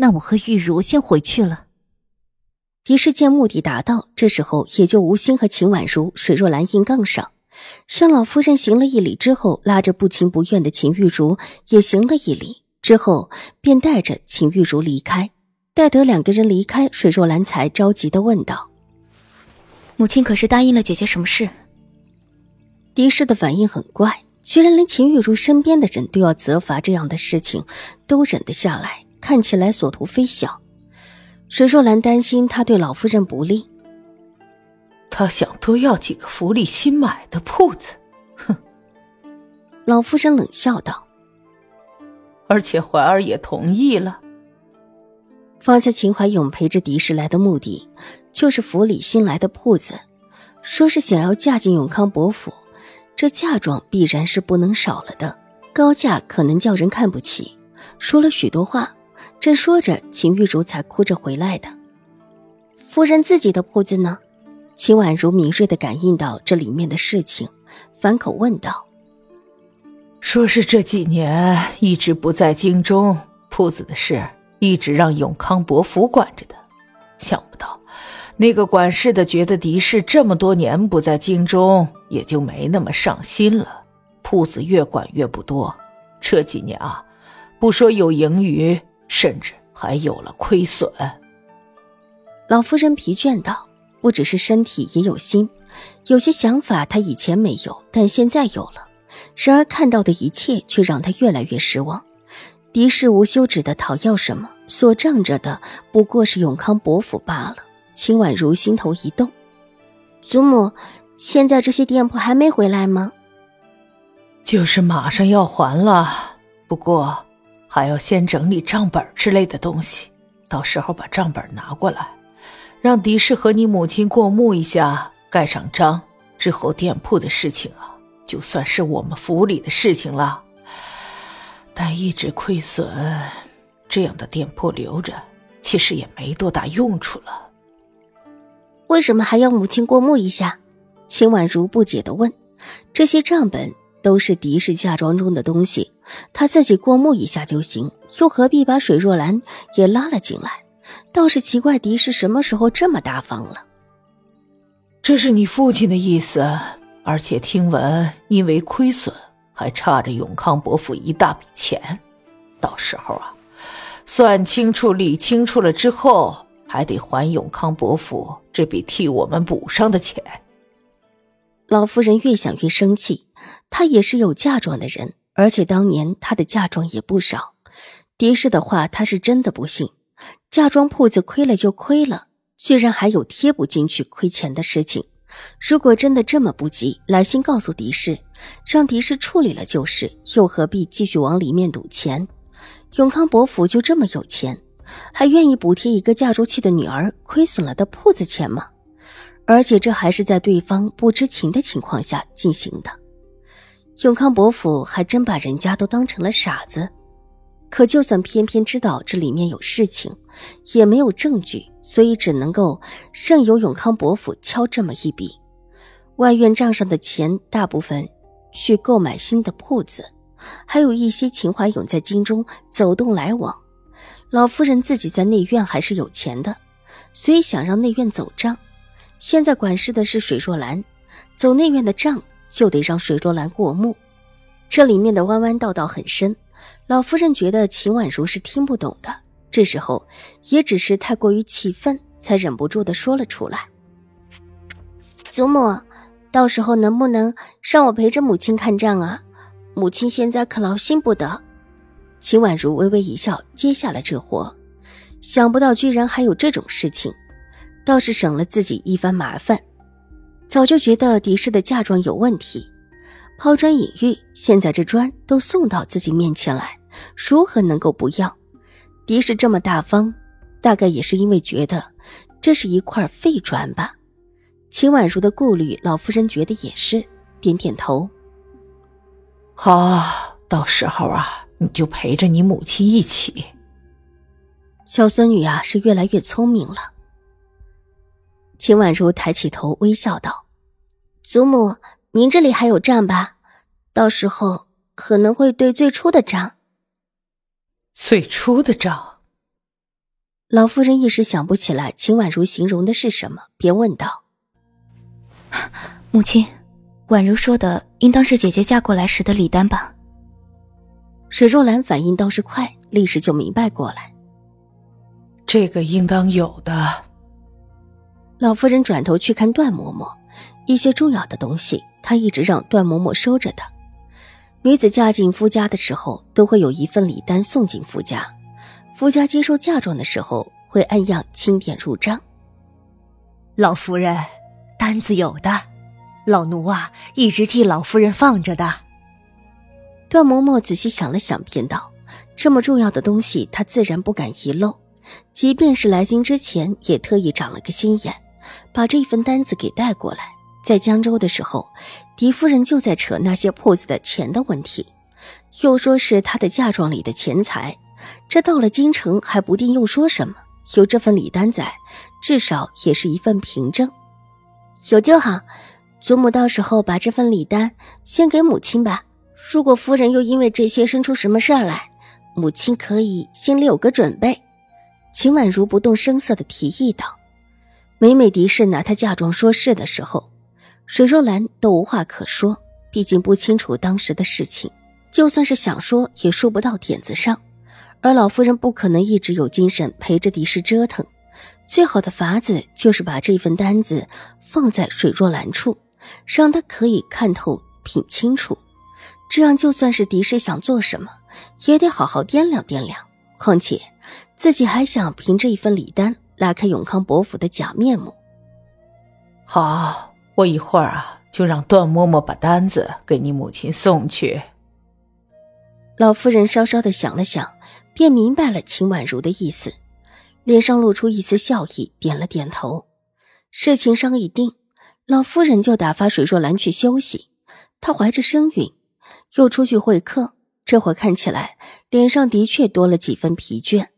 那我和玉茹先回去了。狄氏见目的达到，这时候也就无心和秦婉如、水若兰硬杠上，向老夫人行了一礼之后，拉着不情不愿的秦玉茹也行了一礼，之后便带着秦玉茹离开。待得两个人离开，水若兰才着急的问道：“母亲可是答应了姐姐什么事？”狄氏的反应很怪，居然连秦玉茹身边的人都要责罚这样的事情，都忍得下来。看起来所图非小，水若兰担心他对老夫人不利。他想多要几个府里新买的铺子，哼！老夫人冷笑道。而且怀儿也同意了。方才秦怀勇陪着狄氏来的目的，就是府里新来的铺子，说是想要嫁进永康伯府，这嫁妆必然是不能少了的，高价可能叫人看不起。说了许多话。正说着，秦玉茹才哭着回来的。夫人自己的铺子呢？秦婉如敏锐的感应到这里面的事情，反口问道：“说是这几年一直不在京中，铺子的事一直让永康伯府管着的。想不到，那个管事的觉得狄氏这么多年不在京中，也就没那么上心了。铺子越管越不多，这几年啊，不说有盈余。”甚至还有了亏损。老夫人疲倦道：“不只是身体，也有心。有些想法她以前没有，但现在有了。然而看到的一切却让她越来越失望。敌视无休止的讨要什么，所仗着的不过是永康伯府罢了。”秦婉如心头一动：“祖母，现在这些店铺还没回来吗？”“就是马上要还了，不过……”还要先整理账本之类的东西，到时候把账本拿过来，让狄氏和你母亲过目一下，盖上章之后，店铺的事情啊，就算是我们府里的事情了。但一直亏损，这样的店铺留着，其实也没多大用处了。为什么还要母亲过目一下？秦婉如不解的问：“这些账本。”都是狄氏嫁妆中的东西，他自己过目一下就行，又何必把水若兰也拉了进来？倒是奇怪，狄氏什么时候这么大方了？这是你父亲的意思，而且听闻因为亏损，还差着永康伯父一大笔钱，到时候啊，算清楚、理清楚了之后，还得还永康伯父这笔替我们补上的钱。老夫人越想越生气。她也是有嫁妆的人，而且当年她的嫁妆也不少。狄氏的话，她是真的不信。嫁妆铺子亏了就亏了，居然还有贴不进去亏钱的事情。如果真的这么不急，来信告诉狄氏，让狄氏处理了就是，又何必继续往里面赌钱？永康伯府就这么有钱，还愿意补贴一个嫁出去的女儿亏损了的铺子钱吗？而且这还是在对方不知情的情况下进行的。永康伯府还真把人家都当成了傻子，可就算偏偏知道这里面有事情，也没有证据，所以只能够任由永康伯府敲这么一笔。外院账上的钱大部分去购买新的铺子，还有一些秦怀勇在京中走动来往。老夫人自己在内院还是有钱的，所以想让内院走账。现在管事的是水若兰，走内院的账。就得让水若兰过目，这里面的弯弯道道很深。老夫人觉得秦婉如是听不懂的，这时候也只是太过于气愤，才忍不住的说了出来：“祖母，到时候能不能让我陪着母亲看账啊？母亲现在可劳心不得。”秦婉如微微一笑，接下了这活。想不到居然还有这种事情，倒是省了自己一番麻烦。早就觉得狄氏的嫁妆有问题，抛砖引玉，现在这砖都送到自己面前来，如何能够不要？狄氏这么大方，大概也是因为觉得这是一块废砖吧。秦婉如的顾虑，老夫人觉得也是，点点头。好，到时候啊，你就陪着你母亲一起。小孙女啊，是越来越聪明了。秦婉如抬起头，微笑道：“祖母，您这里还有账吧？到时候可能会对最初的账。”最初的账。老夫人一时想不起来秦婉如形容的是什么，便问道：“母亲，婉如说的应当是姐姐嫁过来时的礼单吧？”水若兰反应倒是快，立时就明白过来：“这个应当有的。”老夫人转头去看段嬷嬷，一些重要的东西，她一直让段嬷嬷收着的。女子嫁进夫家的时候，都会有一份礼单送进夫家。夫家接受嫁妆的时候，会按样清点入账。老夫人，单子有的，老奴啊，一直替老夫人放着的。段嬷嬷仔细想了想，便道：“这么重要的东西，她自然不敢遗漏。即便是来京之前，也特意长了个心眼。”把这份单子给带过来。在江州的时候，狄夫人就在扯那些铺子的钱的问题，又说是她的嫁妆里的钱财。这到了京城还不定又说什么。有这份礼单在，至少也是一份凭证。有就好，祖母到时候把这份礼单先给母亲吧。如果夫人又因为这些生出什么事儿来，母亲可以心里有个准备。秦婉如不动声色地提议道。每每狄氏拿她嫁妆说事的时候，水若兰都无话可说。毕竟不清楚当时的事情，就算是想说，也说不到点子上。而老夫人不可能一直有精神陪着狄氏折腾，最好的法子就是把这份单子放在水若兰处，让她可以看透、品清楚。这样，就算是狄氏想做什么，也得好好掂量掂量。况且，自己还想凭这一份礼单。拉开永康伯府的假面目。好，我一会儿啊，就让段嬷嬷把单子给你母亲送去。老夫人稍稍的想了想，便明白了秦婉如的意思，脸上露出一丝笑意，点了点头。事情商议定，老夫人就打发水若兰去休息。她怀着身孕，又出去会客，这会看起来脸上的确多了几分疲倦。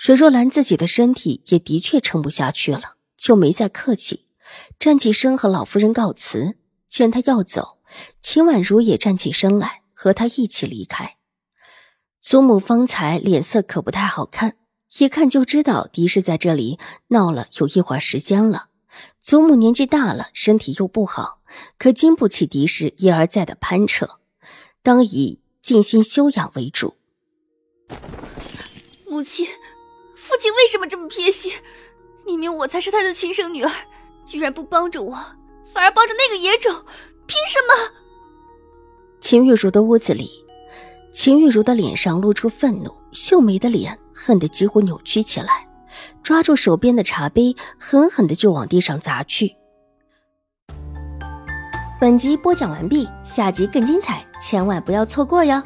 水若兰自己的身体也的确撑不下去了，就没再客气，站起身和老夫人告辞。见他要走，秦婉如也站起身来和他一起离开。祖母方才脸色可不太好看，一看就知道狄氏在这里闹了有一会儿时间了。祖母年纪大了，身体又不好，可经不起狄氏一而再的攀扯，当以静心修养为主。母亲。父亲为什么这么偏心？明明我才是他的亲生女儿，居然不帮着我，反而帮着那个野种，凭什么？秦玉茹的屋子里，秦玉茹的脸上露出愤怒，秀梅的脸恨得几乎扭曲起来，抓住手边的茶杯，狠狠的就往地上砸去。本集播讲完毕，下集更精彩，千万不要错过哟！